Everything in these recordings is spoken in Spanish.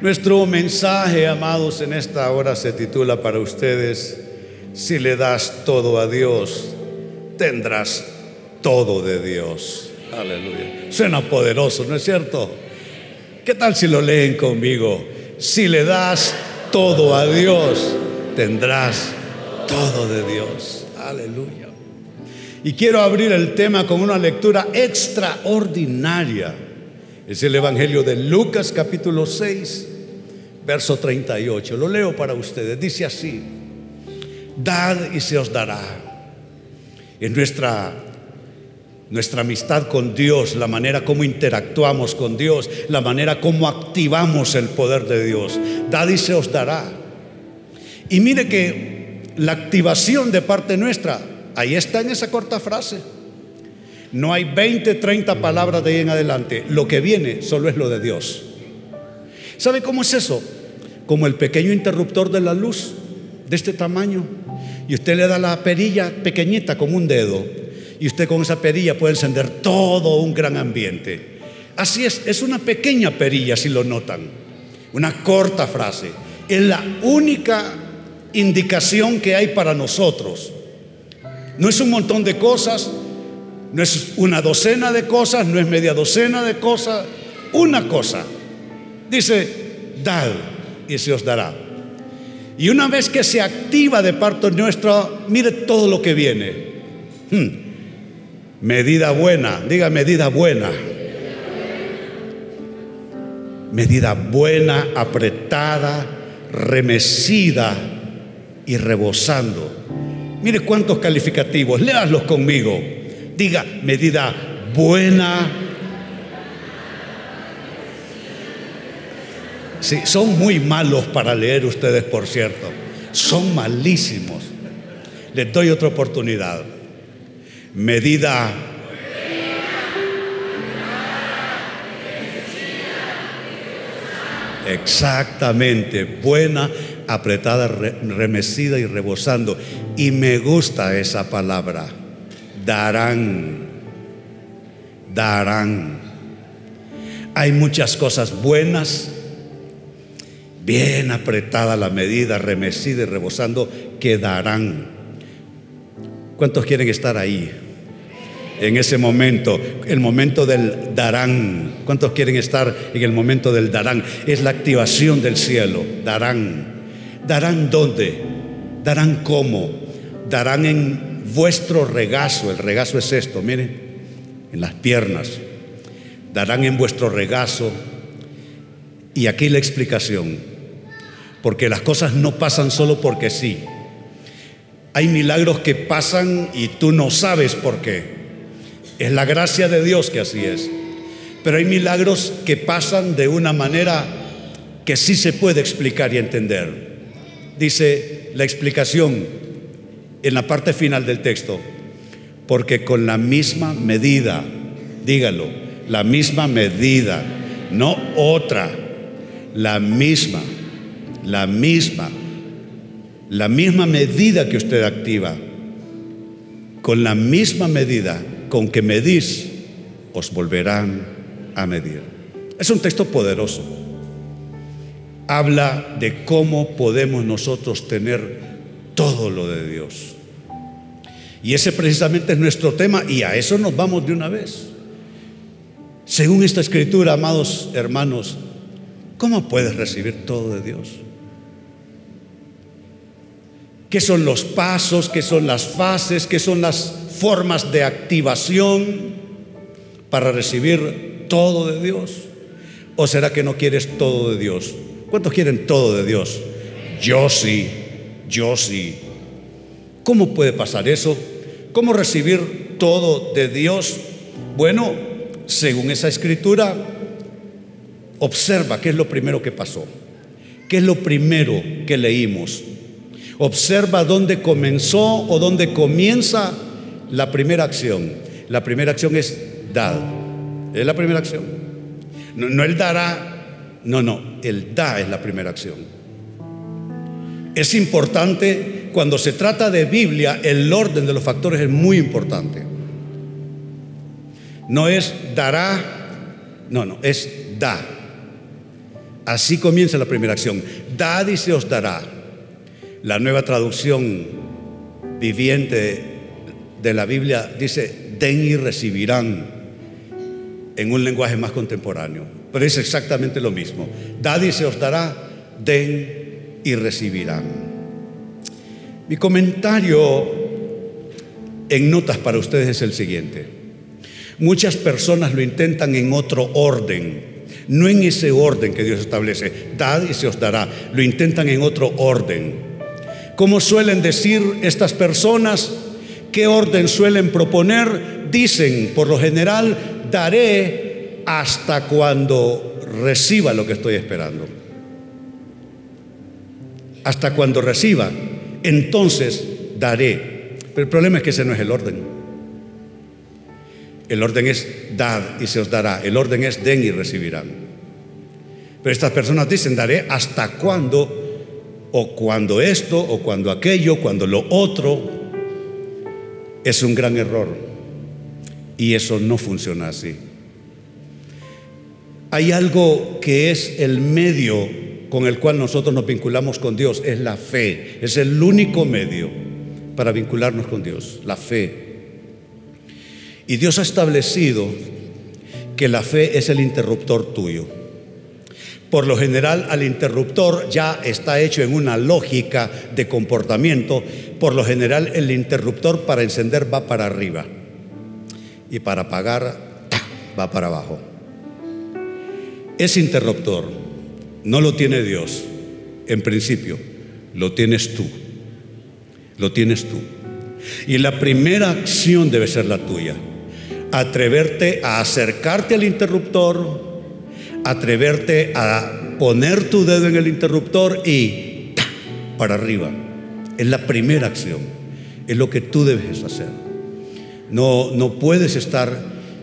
Nuestro mensaje, amados, en esta hora se titula para ustedes, si le das todo a Dios, tendrás todo de Dios. Aleluya. Suena poderoso, ¿no es cierto? ¿Qué tal si lo leen conmigo? Si le das todo a Dios, tendrás todo de Dios. Aleluya. Y quiero abrir el tema con una lectura extraordinaria. Es el Evangelio de Lucas capítulo 6, verso 38. Lo leo para ustedes. Dice así, dad y se os dará. Es nuestra, nuestra amistad con Dios, la manera como interactuamos con Dios, la manera como activamos el poder de Dios. Dad y se os dará. Y mire que la activación de parte nuestra Ahí está en esa corta frase. No hay 20, 30 palabras de ahí en adelante. Lo que viene solo es lo de Dios. ¿Sabe cómo es eso? Como el pequeño interruptor de la luz de este tamaño. Y usted le da la perilla pequeñita como un dedo. Y usted con esa perilla puede encender todo un gran ambiente. Así es, es una pequeña perilla si lo notan. Una corta frase. Es la única indicación que hay para nosotros no es un montón de cosas, no es una docena de cosas, no es media docena de cosas, una cosa. Dice, dad y se os dará. Y una vez que se activa de parte nuestra, mire todo lo que viene. Hmm. Medida buena, diga medida buena. Medida buena, apretada, remecida y rebosando Mire cuántos calificativos, léalos conmigo. Diga, medida buena. Sí, son muy malos para leer ustedes, por cierto. Son malísimos. Les doy otra oportunidad. Medida Exactamente, buena, apretada, remecida y rebosando. Y me gusta esa palabra. Darán. Darán. Hay muchas cosas buenas, bien apretada la medida, remecida y rebosando, que darán. ¿Cuántos quieren estar ahí? En ese momento, el momento del darán. ¿Cuántos quieren estar en el momento del darán? Es la activación del cielo. Darán. ¿Darán dónde? ¿Darán cómo? Darán en vuestro regazo. El regazo es esto, miren, en las piernas. Darán en vuestro regazo. Y aquí la explicación. Porque las cosas no pasan solo porque sí. Hay milagros que pasan y tú no sabes por qué. Es la gracia de Dios que así es. Pero hay milagros que pasan de una manera que sí se puede explicar y entender. Dice la explicación en la parte final del texto, porque con la misma medida, dígalo, la misma medida, no otra, la misma, la misma, la misma medida que usted activa, con la misma medida con que medís, os volverán a medir. Es un texto poderoso. Habla de cómo podemos nosotros tener todo lo de Dios. Y ese precisamente es nuestro tema y a eso nos vamos de una vez. Según esta escritura, amados hermanos, ¿cómo puedes recibir todo de Dios? ¿Qué son los pasos? ¿Qué son las fases? ¿Qué son las formas de activación para recibir todo de Dios? ¿O será que no quieres todo de Dios? ¿Cuántos quieren todo de Dios? Yo sí, yo sí. ¿Cómo puede pasar eso? ¿Cómo recibir todo de Dios? Bueno, según esa escritura, observa qué es lo primero que pasó. ¿Qué es lo primero que leímos? Observa dónde comenzó o dónde comienza la primera acción. La primera acción es dar. Es la primera acción. No, el dará, no, no, el da es la primera acción. Es importante, cuando se trata de Biblia, el orden de los factores es muy importante. No es dará, no, no, es da. Así comienza la primera acción. Dad y se os dará. La nueva traducción viviente de la Biblia dice, den y recibirán en un lenguaje más contemporáneo. Pero es exactamente lo mismo. Dad y se os dará, den y recibirán. Mi comentario en notas para ustedes es el siguiente. Muchas personas lo intentan en otro orden, no en ese orden que Dios establece. Dad y se os dará. Lo intentan en otro orden. ¿Cómo suelen decir estas personas? ¿Qué orden suelen proponer? Dicen, por lo general, daré hasta cuando reciba lo que estoy esperando. Hasta cuando reciba, entonces daré. Pero el problema es que ese no es el orden. El orden es dad y se os dará. El orden es den y recibirán. Pero estas personas dicen, daré hasta cuando, o cuando esto, o cuando aquello, cuando lo otro. Es un gran error. Y eso no funciona así. Hay algo que es el medio con el cual nosotros nos vinculamos con Dios, es la fe. Es el único medio para vincularnos con Dios, la fe. Y Dios ha establecido que la fe es el interruptor tuyo. Por lo general al interruptor ya está hecho en una lógica de comportamiento. Por lo general el interruptor para encender va para arriba y para apagar va para abajo. Ese interruptor no lo tiene Dios, en principio, lo tienes tú. Lo tienes tú. Y la primera acción debe ser la tuya. Atreverte a acercarte al interruptor, atreverte a poner tu dedo en el interruptor y para arriba. Es la primera acción. Es lo que tú debes hacer. No, no puedes estar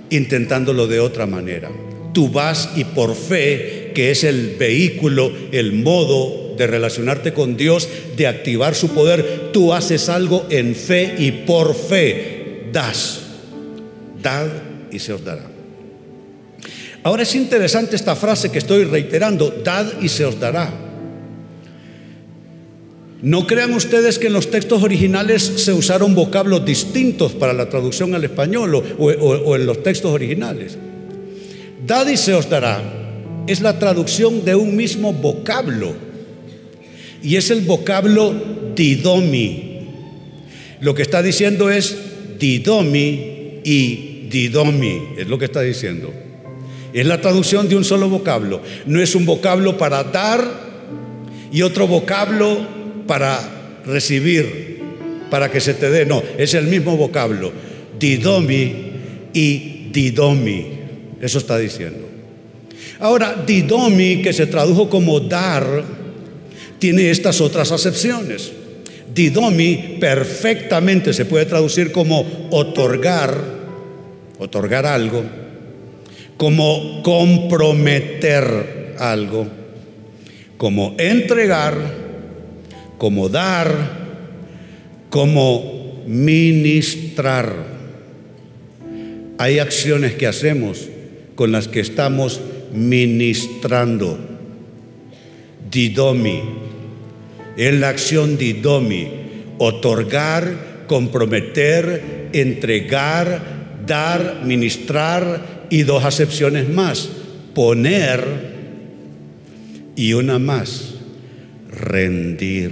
intentándolo de otra manera. Tú vas y por fe, que es el vehículo, el modo de relacionarte con Dios, de activar su poder, tú haces algo en fe y por fe das. Dad y se os dará. Ahora es interesante esta frase que estoy reiterando, dad y se os dará. No crean ustedes que en los textos originales se usaron vocablos distintos para la traducción al español o, en los textos originales. Dad y se os dará es la traducción de un mismo vocablo y es el vocablo didomi. Lo que está diciendo es didomi y didomi, es lo que está diciendo. Es la traducción de un solo vocablo. No es un vocablo para dar y otro vocablo para recibir, para que se te dé. No, es el mismo vocablo. Didomi y didomi. Eso está diciendo. Ahora, didomi, que se tradujo como dar, tiene estas otras acepciones. Didomi perfectamente se puede traducir como otorgar, otorgar algo, como comprometer algo, como entregar, como dar, como ministrar. Hay acciones que hacemos con las que estamos ministrando. Didomi. Es la acción didomi. Otorgar, comprometer, entregar, dar, ministrar y dos acepciones más. Poner y una más. Rendir.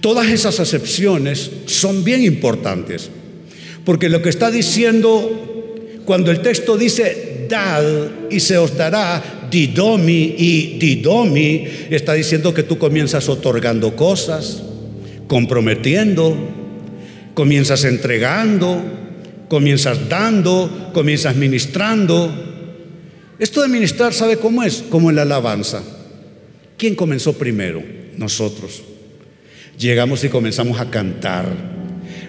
Todas esas acepciones son bien importantes, porque lo que está diciendo cuando el texto dice dad y se os dará, didomi y didomi, está diciendo que tú comienzas otorgando cosas, comprometiendo, comienzas entregando, comienzas dando, comienzas ministrando. Esto de ministrar, ¿sabe cómo es? Como en la alabanza. ¿Quién comenzó primero? Nosotros. Llegamos y comenzamos a cantar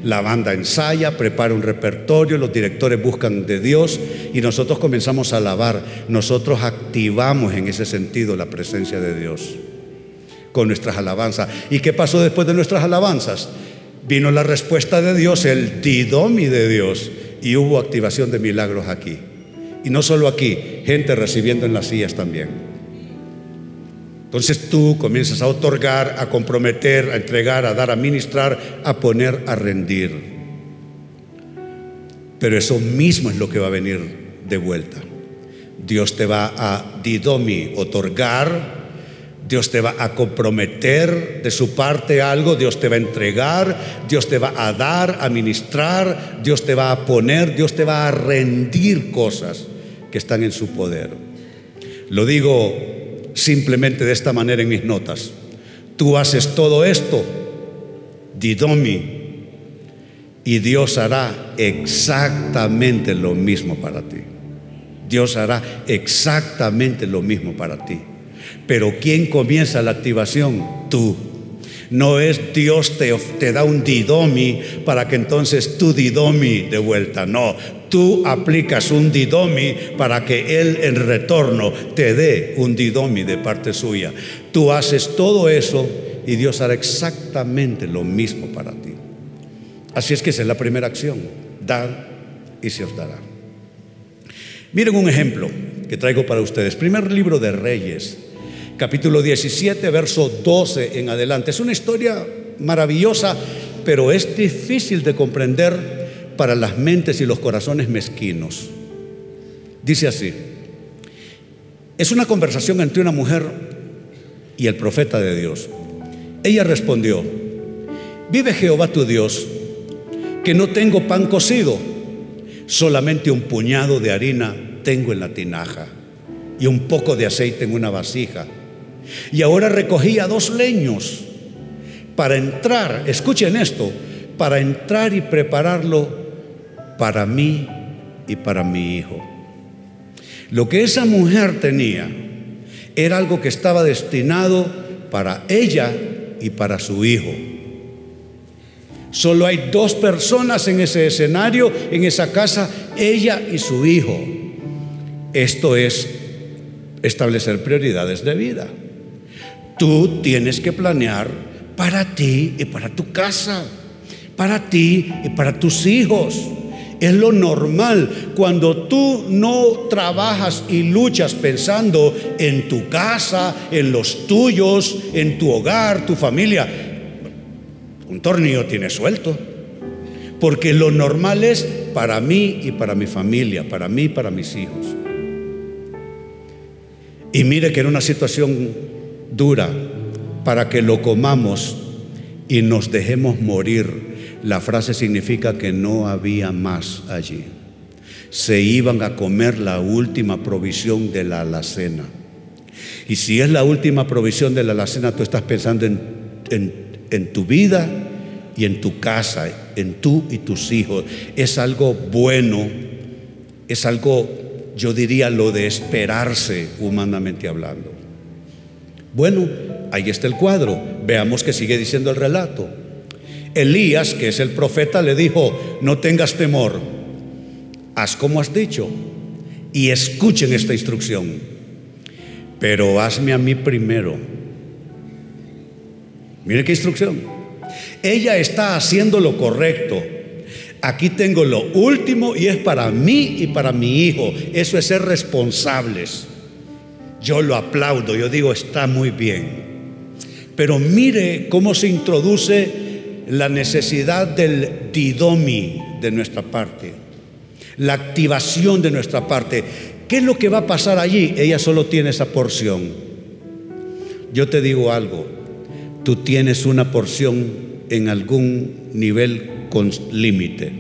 la banda ensaya, prepara un repertorio, los directores buscan de Dios y nosotros comenzamos a alabar. Nosotros activamos en ese sentido la presencia de Dios con nuestras alabanzas. ¿Y qué pasó después de nuestras alabanzas? Vino la respuesta de Dios, el didomi de Dios, y hubo activación de milagros aquí. Y no solo aquí, gente recibiendo en las sillas también. Entonces tú comienzas a otorgar, a comprometer, a entregar, a dar, a ministrar, a poner, a rendir. Pero eso mismo es lo que va a venir de vuelta. Dios te va a didomi, otorgar, Dios te va a comprometer de su parte algo, Dios te va a entregar, Dios te va a dar, a ministrar, Dios te va a poner, Dios te va a rendir cosas que están en su poder. Lo digo simplemente de esta manera en mis notas. Tú haces todo esto, didomi, y Dios hará exactamente lo mismo para ti. Dios hará exactamente lo mismo para ti. Pero ¿quién comienza la activación? Tú. No es Dios te, te, da un didomi para que entonces tú didomi de vuelta. No, tú aplicas un didomi para que Él en retorno te dé un didomi de parte suya. Tú haces todo eso y Dios hará exactamente lo mismo para ti. Así es que esa es la primera acción. Dad y se os dará. Miren un ejemplo traigo para ustedes. Primer libro de Reyes, capítulo 17, verso 12 en adelante. Es una historia maravillosa, pero es difícil de comprender para las mentes y los corazones mezquinos. Dice así, es una conversación entre una mujer y el profeta de Dios. Ella respondió, vive Jehová tu Dios, que no tengo pan cocido, solamente un puñado de harina tengo en la tinaja y un poco de aceite en una vasija. Y ahora recogía dos leños para entrar, escuchen esto, para entrar y prepararlo para mí y para mi hijo. Lo que esa mujer tenía era algo que estaba destinado para ella y para su hijo. Solo hay dos personas en ese escenario, en esa casa, ella y su hijo. Esto es establecer prioridades de vida. Tú tienes que planear para ti y para tu casa, para ti y para tus hijos. Es lo normal cuando tú no trabajas y luchas pensando en tu casa, en los tuyos, en tu hogar, tu familia. Un tornillo tiene suelto. Porque lo normal es para mí y para mi familia, para mí y para mis hijos. Y mire que en una situación dura, para que lo comamos y nos dejemos morir, la frase significa que no había más allí. Se iban a comer la última provisión de la alacena. Y si es la última provisión de la alacena, tú estás pensando en, en en tu vida y en tu casa, en tú y tus hijos. Es algo bueno, es algo, yo diría, lo de esperarse humanamente hablando. Bueno, ahí está el cuadro. Veamos que sigue diciendo el relato. Elías, que es el profeta, le dijo, no tengas temor, haz como has dicho y escuchen esta instrucción, pero hazme a mí primero Mire qué instrucción. Ella está haciendo lo correcto. Aquí tengo lo último y es para mí y para mi hijo. Eso es ser responsables. Yo lo aplaudo, yo digo, está muy bien. Pero mire cómo se introduce la necesidad del didomi de nuestra parte, la activación de nuestra parte. ¿Qué es lo que va a pasar allí? Ella solo tiene esa porción. Yo te digo algo, tú tienes una porción en algún nivel con límite.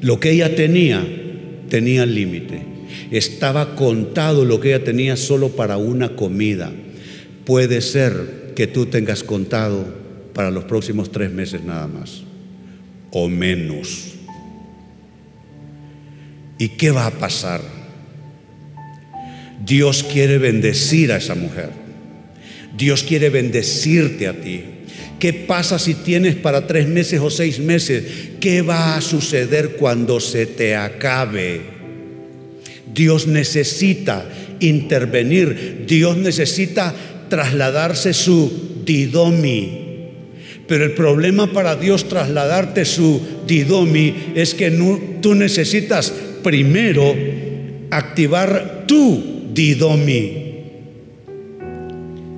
Lo que ella tenía, tenía límite. Estaba contado lo que ella tenía solo para una comida. Puede ser que tú tengas contado para los próximos tres meses nada más, o menos. ¿Y qué va a pasar? Dios quiere bendecir a esa mujer. Dios quiere bendecirte a ti. ¿Qué pasa si tienes para tres meses o seis meses? ¿Qué va a suceder cuando se te acabe? Dios necesita intervenir. Dios necesita trasladarse su didomi. Pero el problema para Dios trasladarte su didomi es que tú necesitas primero activar tu didomi.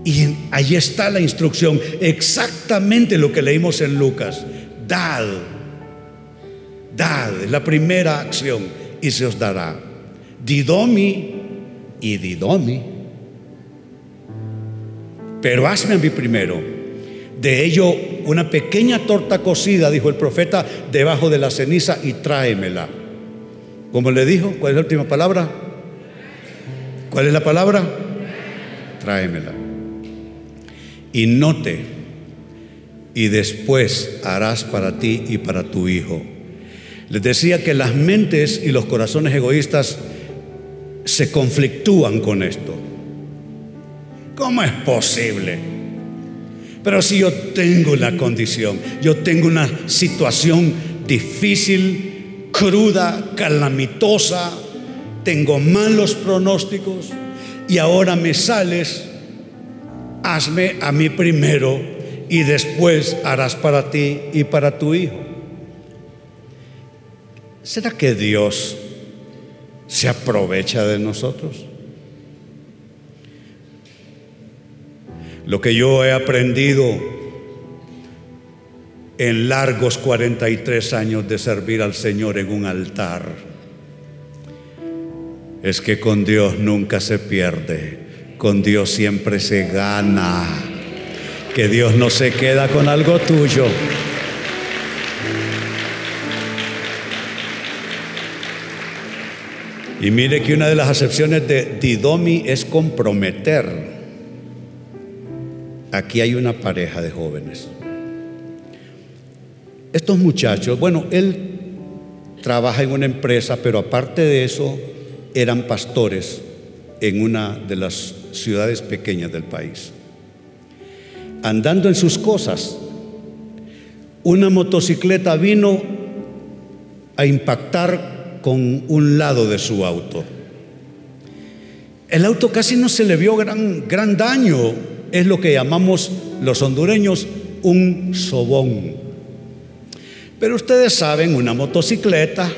Y ahí está la instrucción, exactamente lo que leímos en Lucas. Dad, dad, la primera acción y se os dará. Didomi y didomi. Pero hazme a mí primero. De ello una pequeña torta cocida, dijo el profeta, debajo de la ceniza y tráemela. Como le dijo, ¿cuál es la última palabra? ¿Cuál es la palabra? Tráemela. Y note, y después harás para ti y para tu hijo. Les decía que las mentes y los corazones egoístas se conflictúan con esto. ¿Cómo es posible? Pero si yo tengo la condición, yo tengo una situación difícil, cruda, calamitosa, tengo malos pronósticos y ahora me sales, hazme a mí primero y después harás para ti y para tu hijo. ¿Será que Dios se aprovecha de nosotros? Lo que yo he aprendido en largos 43 años de servir al Señor en un altar es que con Dios nunca se pierde, con Dios siempre se gana, que Dios no se queda con algo tuyo. Y mire que una de las acepciones de Didomi es comprometer. Aquí hay una pareja de jóvenes. Estos muchachos, bueno, él trabaja en una empresa, pero aparte de eso, eran pastores en una de las ciudades pequeñas del país. Andando en sus cosas, una motocicleta vino a impactar con un lado de su auto. El auto casi no se le vio gran, gran daño, es lo que llamamos los hondureños un sobón. Pero ustedes saben, una motocicleta,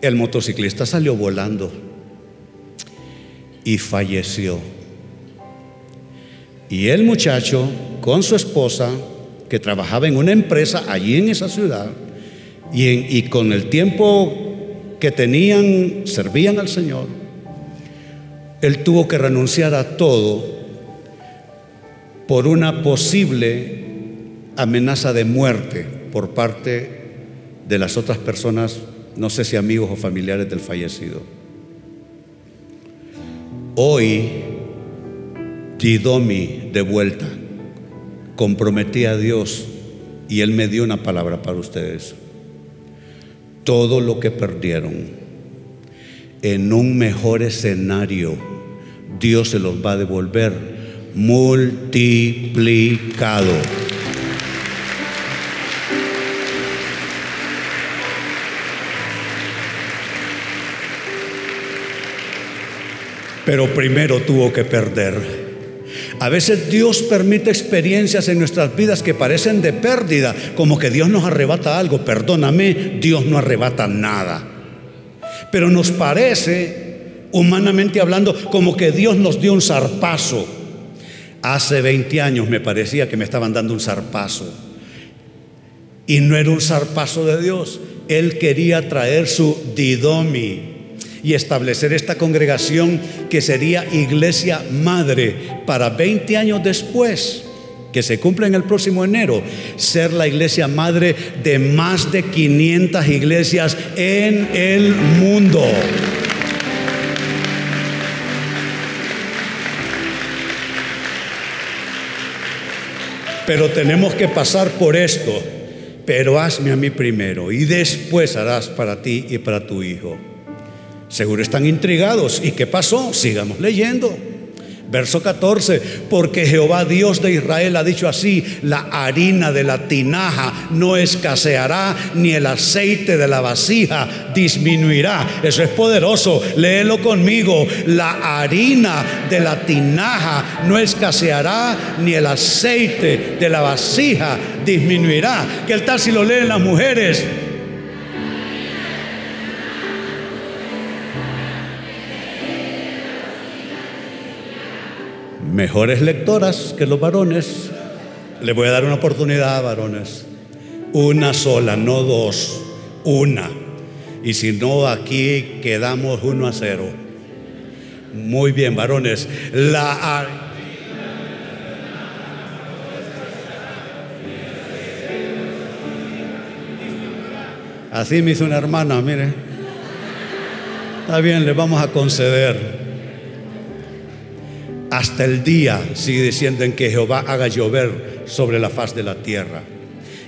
el motociclista salió volando y falleció. Y el muchacho con su esposa, que trabajaba en una empresa allí en esa ciudad, y, con el tiempo que tenían, servían al Señor, él tuvo que renunciar a todo por una posible amenaza de muerte por parte de las otras personas, no sé si amigos o familiares del fallecido. Hoy, Tidomi de vuelta, comprometí a Dios y Él me dio una palabra para ustedes. Todo lo que perdieron en un mejor escenario, Dios se los va a devolver multiplicado. Pero primero tuvo que perder. A veces Dios permite experiencias en nuestras vidas que parecen de pérdida, como que Dios nos arrebata algo. Perdóname, Dios no arrebata nada. Pero nos parece, humanamente hablando, como que Dios nos dio un zarpazo. Hace 20 años me parecía que me estaban dando un zarpazo. Y no era un zarpazo de Dios. Él quería traer su didomi y establecer esta congregación que sería iglesia madre para 20 años después que se cumple en el próximo enero, ser la iglesia madre de más de 500 iglesias en el mundo. Pero tenemos que pasar por esto. Pero hazme a mí primero y después harás para ti y para tu hijo. Seguro están intrigados. ¿Y qué pasó? Sigamos leyendo. Verso 14, porque Jehová Dios de Israel ha dicho así, la harina de la tinaja no escaseará, ni el aceite de la vasija disminuirá. Eso es poderoso, léelo conmigo, la harina de la tinaja no escaseará, ni el aceite de la vasija disminuirá. ¿Qué tal si lo leen las mujeres? Mejores lectoras que los varones. Le voy a dar una oportunidad, varones. Una sola, no dos, una. Y si no, aquí quedamos uno a cero. Muy bien, varones. La Así me hizo una hermana, mire. Está bien, le vamos a conceder. Hasta el día, sigue diciendo, en que Jehová haga llover sobre la faz de la tierra.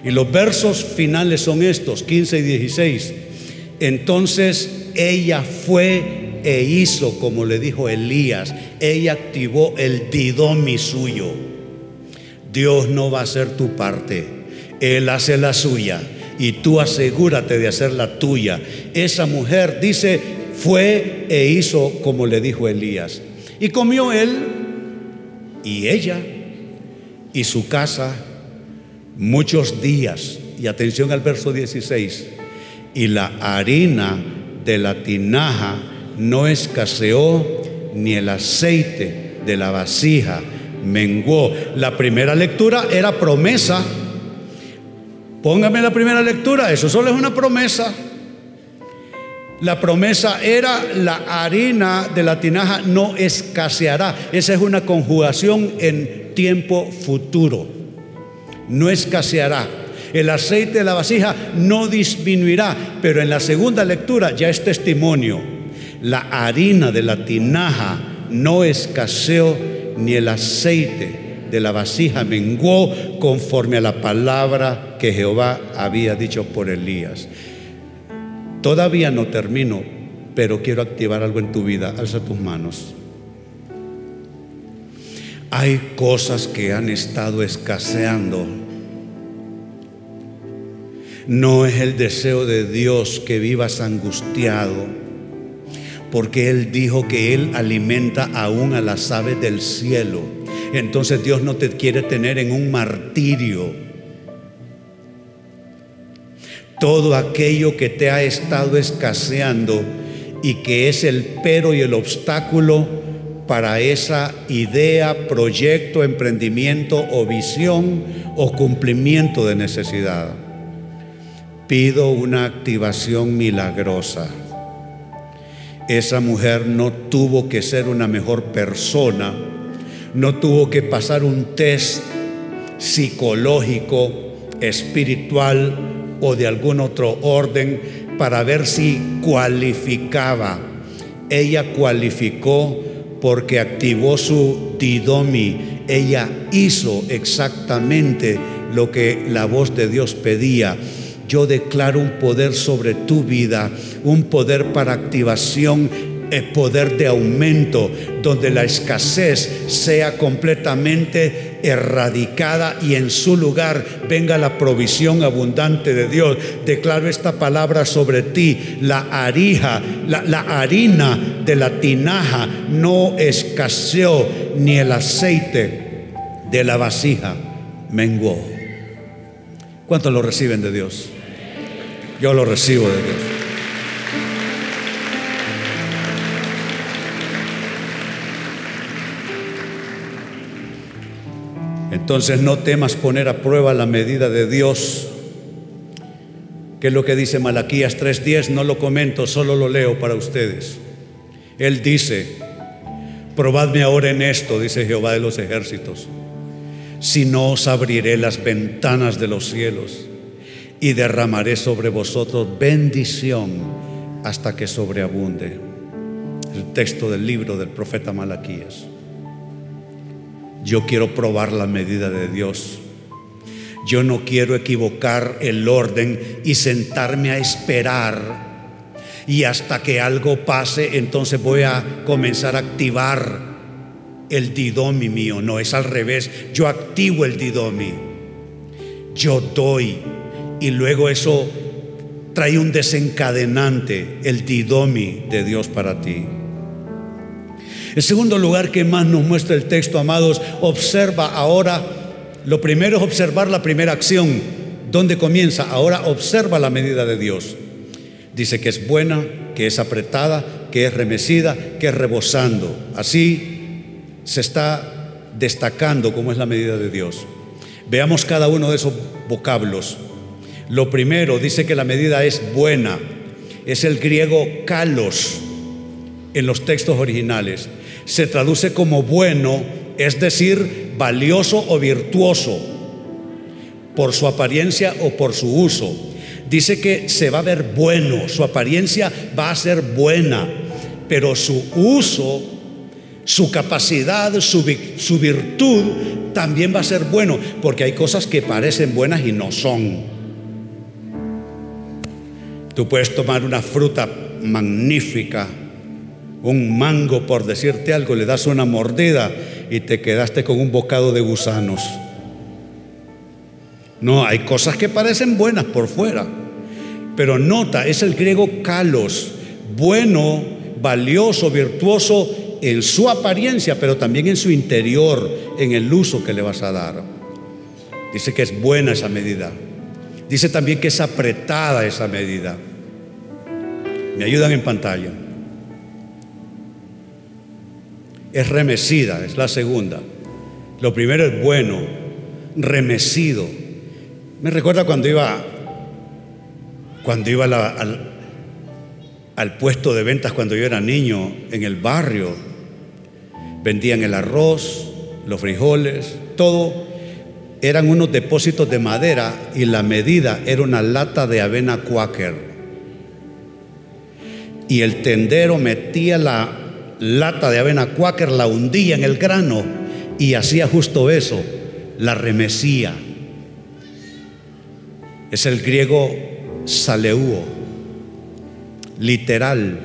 Y los versos finales son estos, 15 y 16. Entonces ella fue e hizo como le dijo Elías. Ella activó el didomi suyo. Dios no va a hacer tu parte, Él hace la suya y tú asegúrate de hacer la tuya. Esa mujer dice, fue e hizo como le dijo Elías. Y comió él y ella y su casa muchos días. Y atención al verso 16. Y la harina de la tinaja no escaseó, ni el aceite de la vasija menguó. La primera lectura era promesa Póngame la primera lectura, eso solo es una promesa. La promesa era la harina de la tinaja no escaseará. Esa es una conjugación en tiempo futuro. No escaseará. El aceite de la vasija no disminuirá, pero en la segunda lectura ya es testimonio. La harina de la tinaja no escaseó ni el aceite de la vasija menguó conforme a la palabra que Jehová había dicho por Elías. Todavía no termino, pero quiero activar algo en tu vida. Alza tus manos. Hay cosas que han estado escaseando. No es el deseo de Dios que vivas angustiado, porque Él dijo que Él alimenta aún a las aves del cielo entonces Dios no te quiere tener en un martirio. Todo aquello que te ha estado escaseando y que es el pero y el obstáculo para esa idea, proyecto, emprendimiento o visión o cumplimiento de necesidad. Pido una activación milagrosa. Esa mujer no tuvo que ser una mejor persona no tuvo que pasar un test psicológico, espiritual o de algún otro orden para ver si cualificaba. Ella cualificó porque activó su didomi. Ella hizo exactamente lo que la voz de Dios pedía. Yo declaro un poder sobre tu vida, un poder para activación poder de aumento, donde la escasez sea completamente erradicada y en su lugar venga la provisión abundante de Dios. Declaro esta palabra sobre ti. La harina, la, harina de la tinaja no escaseó, ni el aceite de la vasija menguó. ¿Cuántos lo reciben de Dios? Yo lo recibo de Dios. Entonces no temas poner a prueba la medida de Dios. Que es lo que dice Malaquías 3:10, no lo comento, solo lo leo para ustedes. Él dice, probadme ahora en esto, dice Jehová de los ejércitos, si no os abriré las ventanas de los cielos y derramaré sobre vosotros bendición hasta que sobreabunde. El texto del libro del profeta Malaquías. Yo quiero probar la medida de Dios. Yo no quiero equivocar el orden y sentarme a esperar. Y hasta que algo pase, entonces voy a comenzar a activar el didomi mío. No, es al revés. Yo activo el didomi. Yo doy. Y luego eso trae un desencadenante, el didomi de Dios para ti. El segundo lugar que más nos muestra el texto, amados, observa ahora, lo primero es observar la primera acción, ¿dónde comienza? Ahora observa la medida de Dios. Dice que es buena, que es apretada, que es remecida, que es rebosando. Así se está destacando cómo es la medida de Dios. Veamos cada uno de esos vocablos. Lo primero dice que la medida es buena. Es el griego kalos en los textos originales. Se traduce como bueno, es decir, valioso o virtuoso, por su apariencia o por su uso. Dice que se va a ver bueno, su apariencia va a ser buena, pero su uso, su capacidad, su, su virtud también va a ser bueno, porque hay cosas que parecen buenas y no son. Tú puedes tomar una fruta magnífica, un mango por decirte algo, le das una mordida y te quedaste con un bocado de gusanos. No, hay cosas que parecen buenas por fuera, pero nota, es el griego kalos, bueno, valioso, virtuoso en su apariencia, pero también en su interior, en el uso que le vas a dar. Dice que es buena esa medida. Dice también que es apretada esa medida. Me ayudan en pantalla. Es remecida, es la segunda. Lo primero es bueno, remecido. Me recuerda cuando iba cuando iba al, al puesto de ventas cuando yo era niño en el barrio. Vendían el arroz, los frijoles, todo eran unos depósitos de madera y la medida era una lata de avena quaker. Y el tendero metía la lata de avena quaker, la hundía en el grano y hacía justo eso, la remecía. Es el griego saleuo, literal,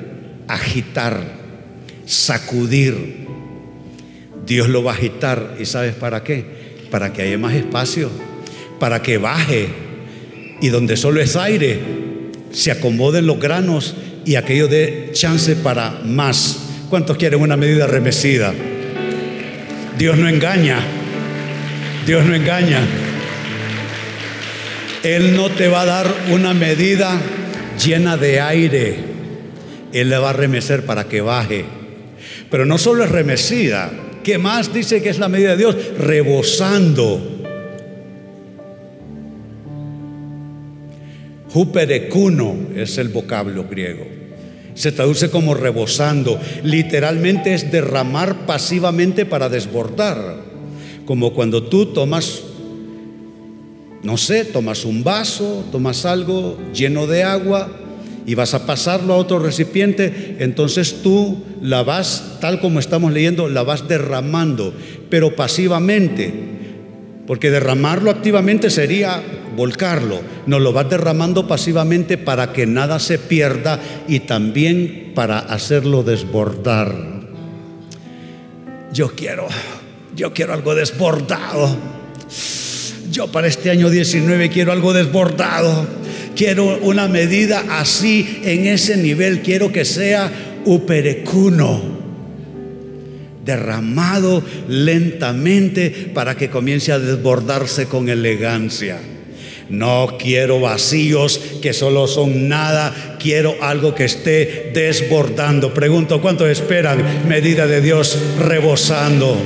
agitar, sacudir. Dios lo va a agitar y ¿sabes para qué? para que haya más espacio, para que baje y donde solo es aire se acomoden los granos y aquello dé chance para más. ¿Cuántos quieren una medida remecida? Dios no engaña, Dios no engaña. Él no te va a dar una medida llena de aire, Él le va a remecer para que baje. Pero no solo es remecida, ¿Qué más dice que es la medida de Dios? Rebosando. Juperecuno es el vocablo griego. Se traduce como rebosando. Literalmente es derramar pasivamente para desbordar. Como cuando tú tomas, no sé, tomas un vaso, tomas algo lleno de agua y vas a pasarlo a otro recipiente, entonces tú la vas, tal como estamos leyendo, la vas derramando, pero pasivamente, porque derramarlo activamente sería volcarlo, no lo vas derramando pasivamente para que nada se pierda y también para hacerlo desbordar. Yo quiero, yo quiero algo desbordado. Yo para este año 19 quiero algo desbordado Quiero una medida así, en ese nivel. Quiero que sea uperecuno, derramado lentamente para que comience a desbordarse con elegancia. No quiero vacíos que solo son nada, quiero algo que esté desbordando. Pregunto, ¿cuánto esperan medida de Dios rebosando?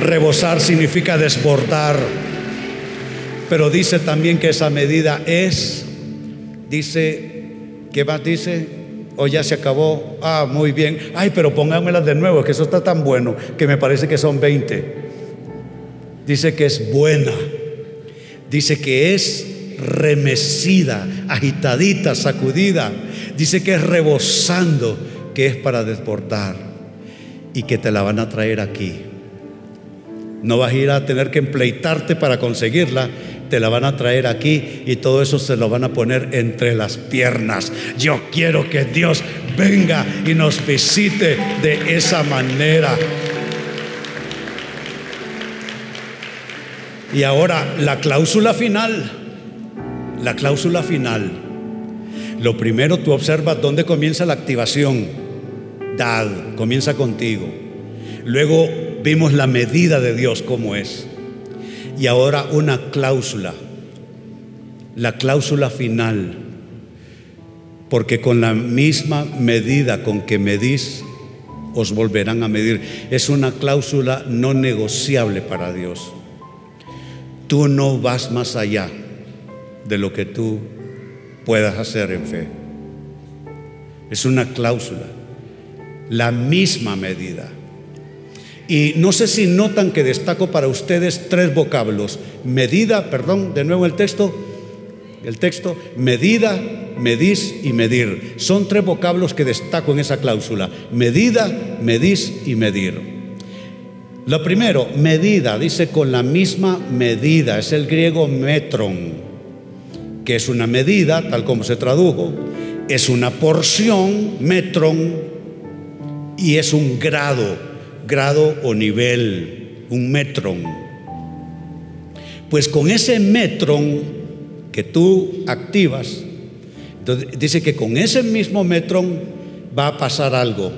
Rebosar significa desbordar. Pero dice también que esa medida es, dice, ¿qué más dice? O ya se acabó. Ah, muy bien. Ay, pero pónganmelas de nuevo, que eso está tan bueno que me parece que son 20. Dice que es buena. Dice que es remecida, agitadita, sacudida. Dice que es rebosando, que es para desbordar y que te la van a traer aquí. No vas a ir a tener que empleitarte para conseguirla, te la van a traer aquí y todo eso se lo van a poner entre las piernas. Yo quiero que Dios venga y nos visite de esa manera. Y ahora la cláusula final, la cláusula final. Lo primero tú observas dónde comienza la activación. Dad, comienza contigo. Luego vimos la medida de Dios como es. Y ahora una cláusula, la cláusula final, porque con la misma medida con que medís os volverán a medir. Es una cláusula no negociable para Dios. Tú no vas más allá de lo que tú puedas hacer en fe. Es una cláusula, la misma medida. Y no sé si notan que destaco para ustedes tres vocablos. Medida, perdón, de nuevo el texto, el texto, medida, medís y medir. Son tres vocablos que destaco en esa cláusula. Medida, medís y medir. Lo primero, medida, dice con la misma medida, es el griego metron, que es una medida, tal como se tradujo, es una porción, metron, y es un grado, grado o nivel, un metron. Pues con ese metron que tú activas, dice que con ese mismo metron va a pasar algo.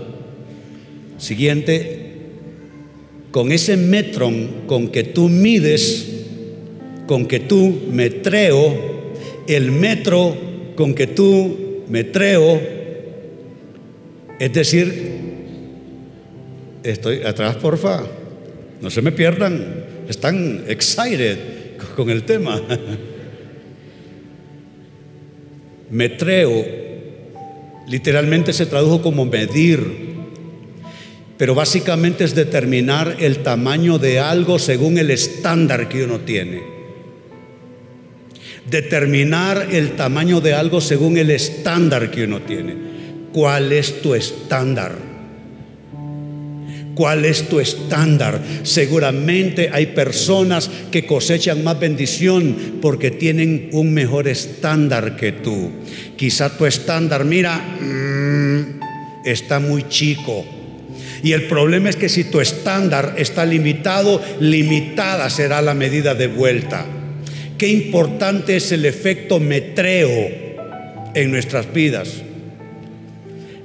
Siguiente, con ese metron con que tú mides, con que tú metreo, el metro con que tú metreo, es decir, estoy atrás, porfa, no se me pierdan, están excited con el tema. Metreo literalmente se tradujo como medir pero básicamente es determinar el tamaño de algo según el estándar que uno tiene. Determinar el tamaño de algo según el estándar que uno tiene. ¿Cuál es tu estándar? ¿Cuál es tu estándar? Seguramente hay personas que cosechan más bendición porque tienen un mejor estándar que tú. Quizá tu estándar, mira, mm, está muy chico y el problema es que si tu estándar está limitado, limitada será la medida de vuelta. Qué importante es el efecto metreo en nuestras vidas.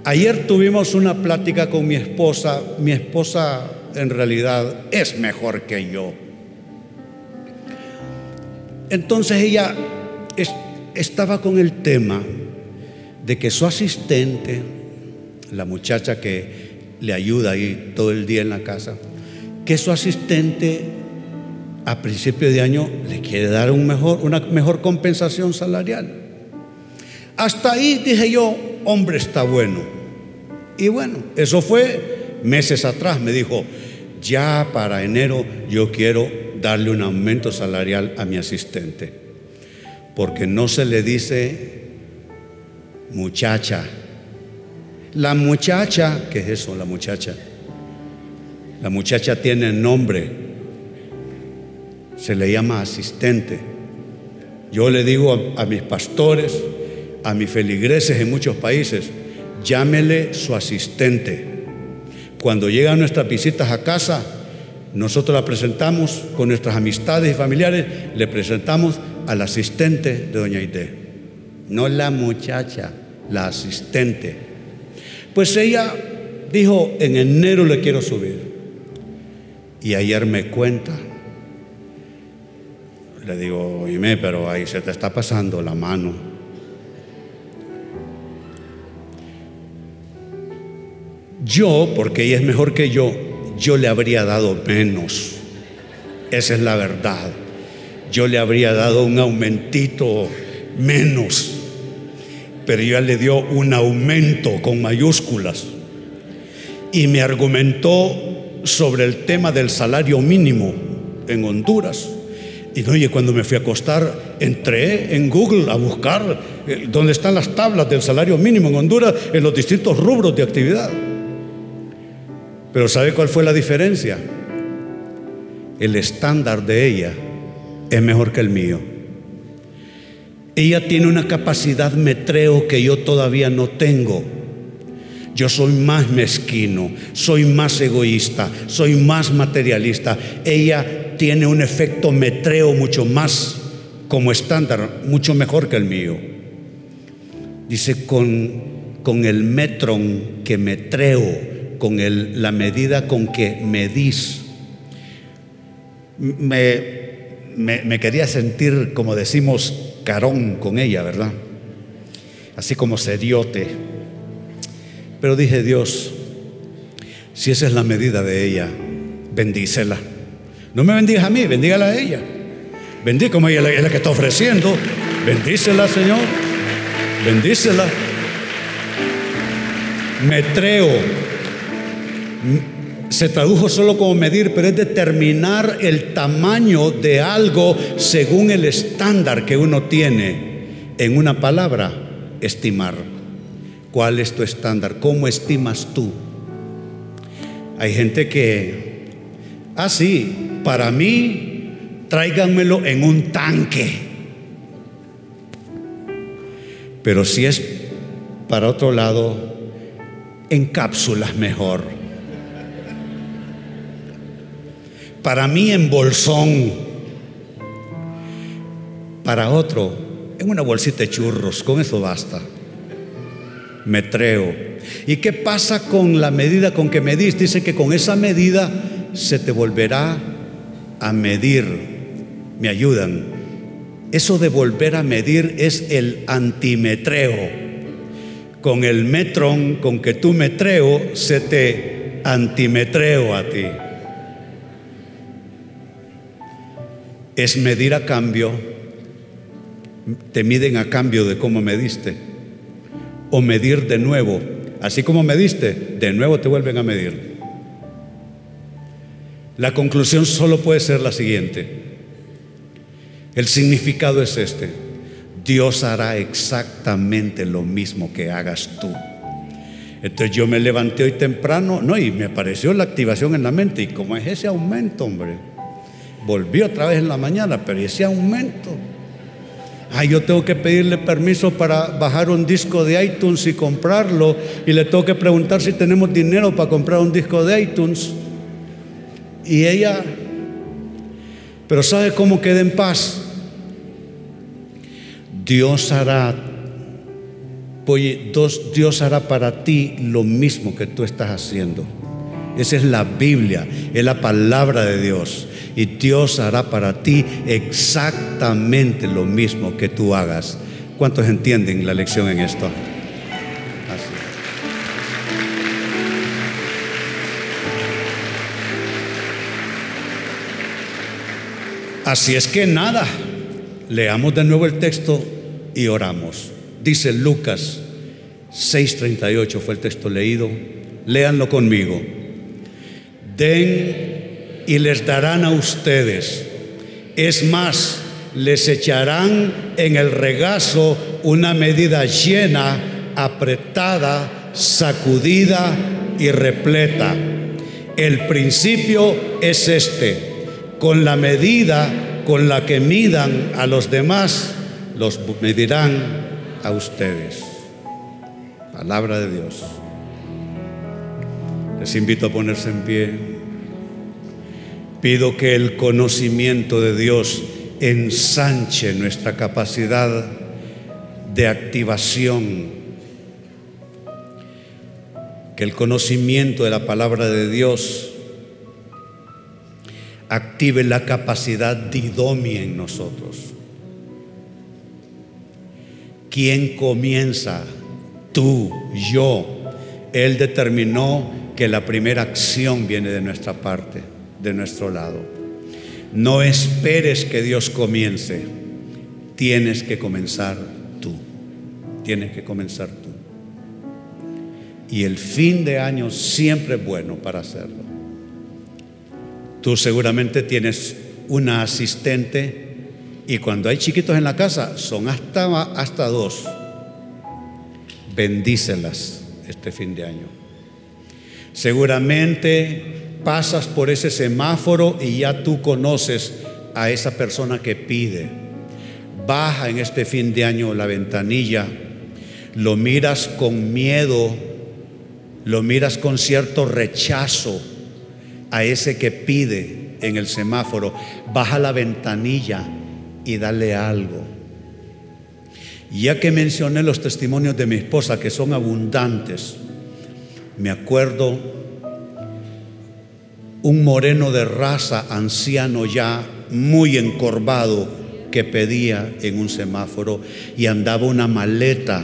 Ayer tuvimos una plática con mi esposa. Mi esposa en realidad es mejor que yo. Entonces ella estaba con el tema de que su asistente, la muchacha que le ayuda ahí todo el día en la casa, que su asistente a principio de año le quiere dar una mejor compensación salarial. Hasta ahí dije yo, hombre, está bueno. Y bueno, eso fue meses atrás. Me dijo, ya para enero yo quiero darle un aumento salarial a mi asistente. Porque no se le dice muchacha, la muchacha, ¿qué es eso, la muchacha? La muchacha tiene nombre, se le llama asistente. Yo le digo a, mis pastores, a mis feligreses en muchos países, llámele su asistente. Cuando llegan nuestras visitas a casa, nosotros la presentamos con nuestras amistades y familiares, le presentamos al asistente de Doña Ide. No la muchacha, la asistente. Pues ella dijo, en enero le quiero subir. Y ayer me cuenta. Le digo, oíme, pero ahí se te está pasando la mano. Yo, porque ella es mejor que yo, yo le habría dado menos. Esa es la verdad. Yo le habría dado un aumentito menos pero ella le dio un aumento con mayúsculas y me argumentó sobre el tema del salario mínimo en Honduras. Y oye, cuando me fui a acostar, entré en Google a buscar eh, dónde están las tablas del salario mínimo en Honduras en los distintos rubros de actividad. Pero ¿sabe cuál fue la diferencia? El estándar de ella es mejor que el mío. Ella tiene una capacidad metreo que yo todavía no tengo. Yo soy más mezquino, soy más egoísta, soy más materialista. Ella tiene un efecto metreo mucho más como estándar, mucho mejor que el mío. Dice, con, con el metron que metreo, con la medida con que medís. Me, me, me quería sentir, como decimos, carón con ella, ¿verdad? Así como seriote. Pero dije, Dios, Si esa es la medida de ella, bendícela. No me bendiga a mí, bendígala a ella. Bendí como ella es la que está ofreciendo. Bendícela, Señor. Bendícela. Metreo. Se tradujo solo como medir, pero es determinar el tamaño de algo según el estándar que uno tiene. En una palabra, estimar. ¿Cuál es tu estándar? ¿Cómo estimas tú? Hay gente que, ah, sí, para mí, tráiganmelo en un tanque. Pero si es para otro lado, en cápsulas mejor. Para mí en bolsón. Para otro, en una bolsita de churros. Con eso basta. Metreo. ¿Y qué pasa con la medida con que medís? Dice que con esa medida se te volverá a medir. ¿Me ayudan? Eso de volver a medir es el antimetreo. Con el metrón con que tú metreo, se te antimetreo a ti. Es medir a cambio, te miden a cambio de cómo mediste. O medir de nuevo. Así como mediste, de nuevo te vuelven a medir. La conclusión solo puede ser la siguiente. El significado es este. Dios hará exactamente lo mismo que hagas tú. Entonces yo me levanté hoy temprano, no, y me apareció la activación en la mente. ¿Y como es ese aumento, hombre? Volví otra vez en la mañana, pero ese aumento. Ay, yo tengo que pedirle permiso para bajar un disco de iTunes y comprarlo. Y le tengo que preguntar si tenemos dinero para comprar un disco de iTunes. Y ella, pero ¿sabe cómo queda en paz? Dios hará, Dios hará para ti lo mismo que tú estás haciendo. Esa es la Biblia, es la palabra de Dios. Y Dios hará para ti exactamente lo mismo que tú hagas. ¿Cuántos entienden la lección en esto? Así es que nada, leamos de nuevo el texto y oramos. Dice Lucas 6:38 fue el texto leído. Léanlo conmigo. Den y les darán a ustedes. Es más, les echarán en el regazo una medida llena, apretada, sacudida y repleta. El principio es este con la medida con la que midan a los demás, los medirán a ustedes. Palabra de Dios. Les invito a ponerse en pie. Pido que el conocimiento de Dios ensanche nuestra capacidad de activación. Que el conocimiento de la palabra de Dios active la capacidad didomia en nosotros. ¿Quién comienza? Tú, yo. Él determinó que la primera acción viene de nuestra parte, de nuestro lado. No esperes que Dios comience. Tienes que comenzar tú. Tienes que comenzar tú. Y el fin de año siempre es bueno para hacerlo. Tú seguramente tienes una asistente y cuando hay chiquitos en la casa son hasta, hasta dos. Bendícelas este fin de año. Seguramente pasas por ese semáforo y ya tú conoces a esa persona que pide. Baja en este fin de año la ventanilla, lo miras con miedo, lo miras con cierto rechazo a ese que pide en el semáforo, baja la ventanilla y dale algo. Ya que mencioné los testimonios de mi esposa, que son abundantes, me acuerdo un moreno de raza, anciano ya, muy encorvado, que pedía en un semáforo y andaba una maleta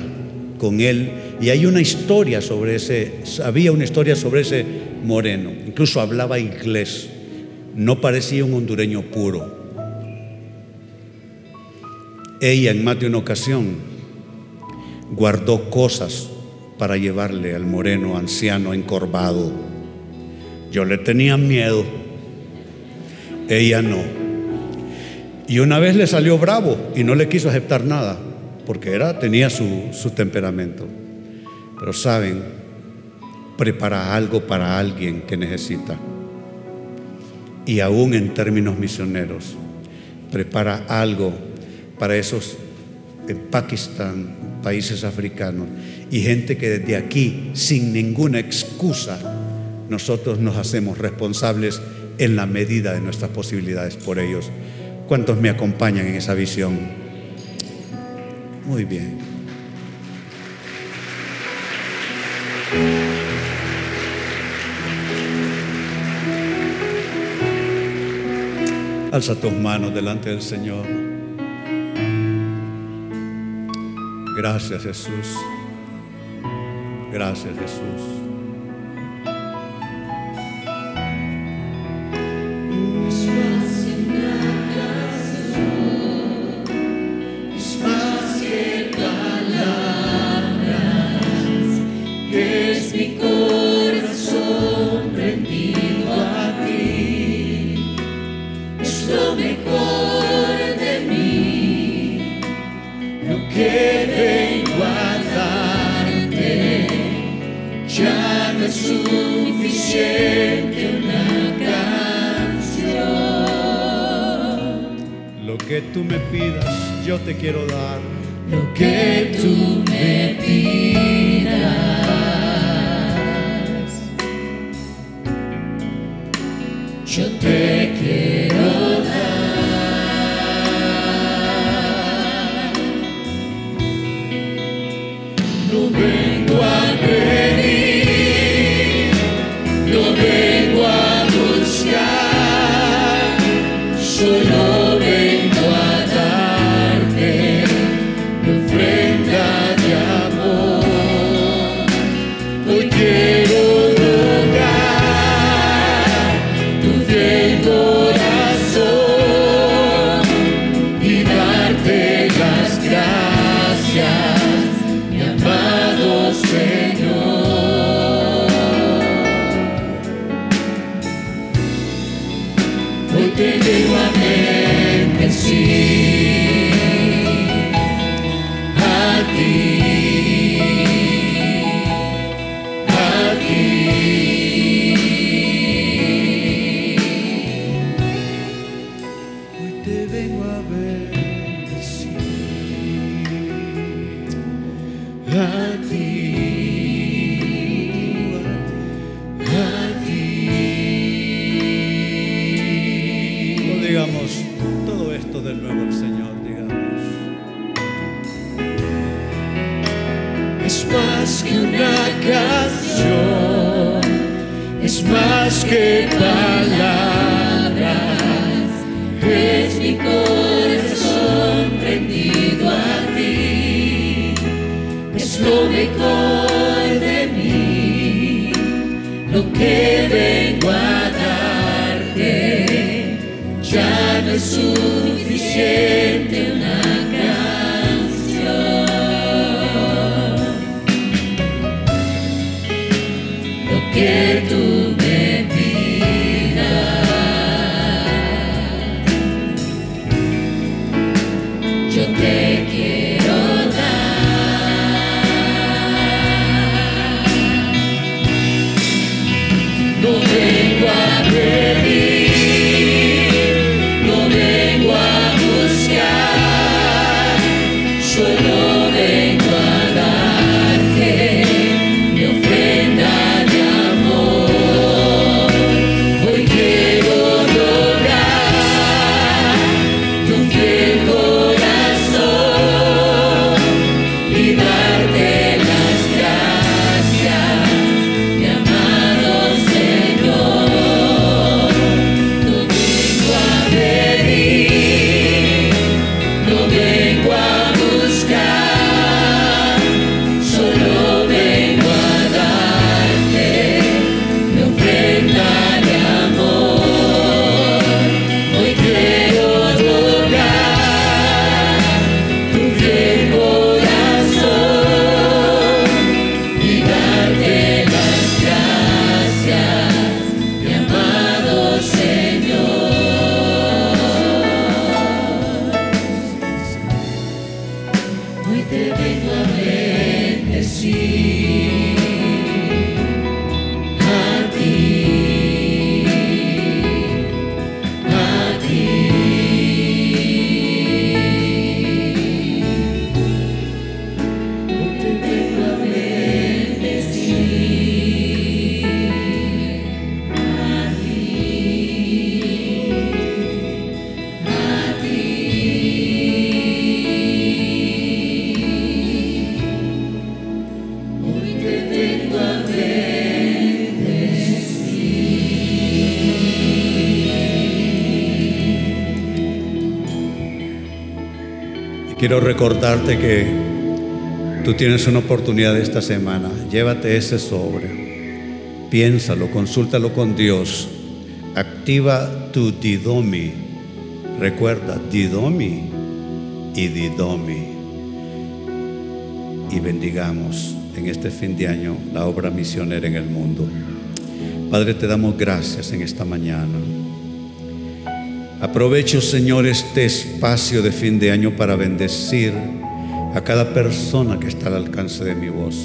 con él. Y hay una historia sobre ese, había una historia sobre ese moreno, incluso hablaba inglés, no parecía un hondureño puro. Ella en más de una ocasión guardó cosas para llevarle al moreno anciano encorvado. Yo le tenía miedo, ella no. Y una vez le salió bravo y no le quiso aceptar nada, porque era, tenía su, su temperamento. Pero saben, prepara algo para alguien que necesita. Y aún en términos misioneros, prepara algo para esos en Pakistán, países africanos, y gente que desde aquí, sin ninguna excusa, nosotros nos hacemos responsables en la medida de nuestras posibilidades por ellos. ¿Cuántos me acompañan en esa visión? Muy bien. Alza tus manos delante del Señor. Gracias Jesús. Gracias Jesús. Es suficiente una canción, Lo que tú me pidas, yo te quiero dar. lo que tú me pidas. Yo te A recordarte que tú tienes una oportunidad esta semana. Llévate ese sobre. Piénsalo, consúltalo con Dios. Activa tu didomi. Recuerda, didomi y didomi. Y bendigamos en este fin de año la obra misionera en el mundo. Padre, te damos gracias en esta mañana. Aprovecho, Señor, este espacio de fin de año para bendecir a cada persona que está al alcance de mi voz.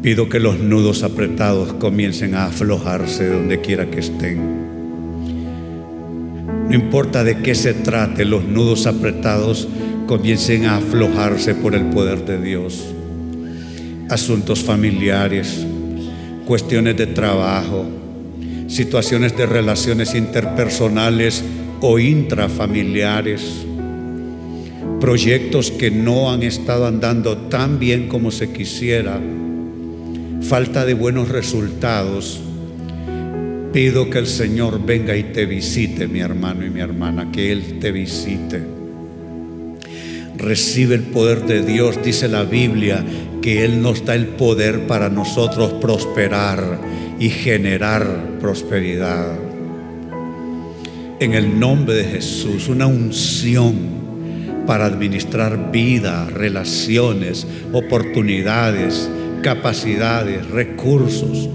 Pido que los nudos apretados comiencen a aflojarse donde quiera que estén. No importa de qué se trate, los nudos apretados comiencen a aflojarse por el poder de Dios. Asuntos familiares, cuestiones de trabajo, situaciones de relaciones interpersonales o intrafamiliares, proyectos que no han estado andando tan bien como se quisiera, falta de buenos resultados. Pido que el Señor venga y te visite, mi hermano y mi hermana, que Él te visite. Recibe el poder de Dios, dice la Biblia, que Él nos da el poder para nosotros prosperar y generar prosperidad. En el nombre de Jesús, una unción para administrar vida, relaciones, oportunidades, capacidades, recursos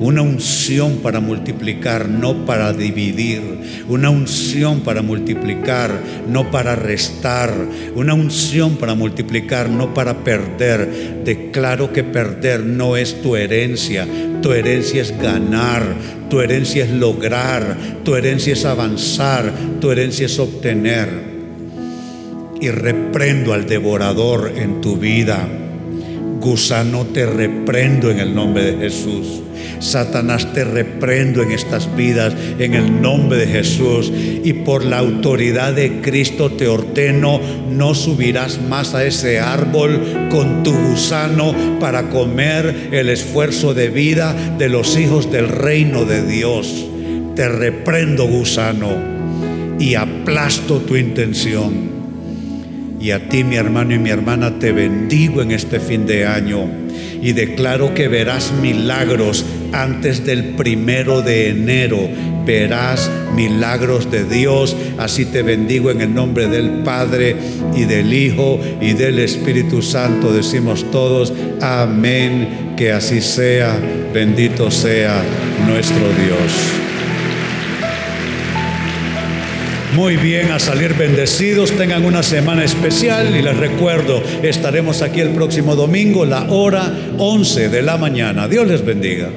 una unción para multiplicar, no para dividir, una unción para multiplicar, no para restar, una unción para multiplicar, no para perder. Declaro que perder no es tu herencia, tu herencia es ganar, tu herencia es lograr, tu herencia es avanzar, tu herencia es obtener. Y reprendo al devorador en tu vida. Gusano, te reprendo en el nombre de Jesús. Satanás te reprendo en estas vidas en el nombre de Jesús y por la autoridad de Cristo te ordeno, no subirás más a ese árbol con tu gusano para comer el esfuerzo de vida de los hijos del reino de Dios. Te reprendo gusano y aplasto tu intención. Y a ti, mi hermano y mi hermana, te bendigo en este fin de año y declaro que verás milagros antes del primero de enero. Verás milagros de Dios. Así te bendigo en el nombre del Padre y del Hijo y del Espíritu Santo. Decimos todos, amén. Que así sea. Bendito sea nuestro Dios. Muy bien, a salir bendecidos, tengan una semana especial y les recuerdo, estaremos aquí el próximo domingo, la hora 11 de la mañana. Dios les bendiga.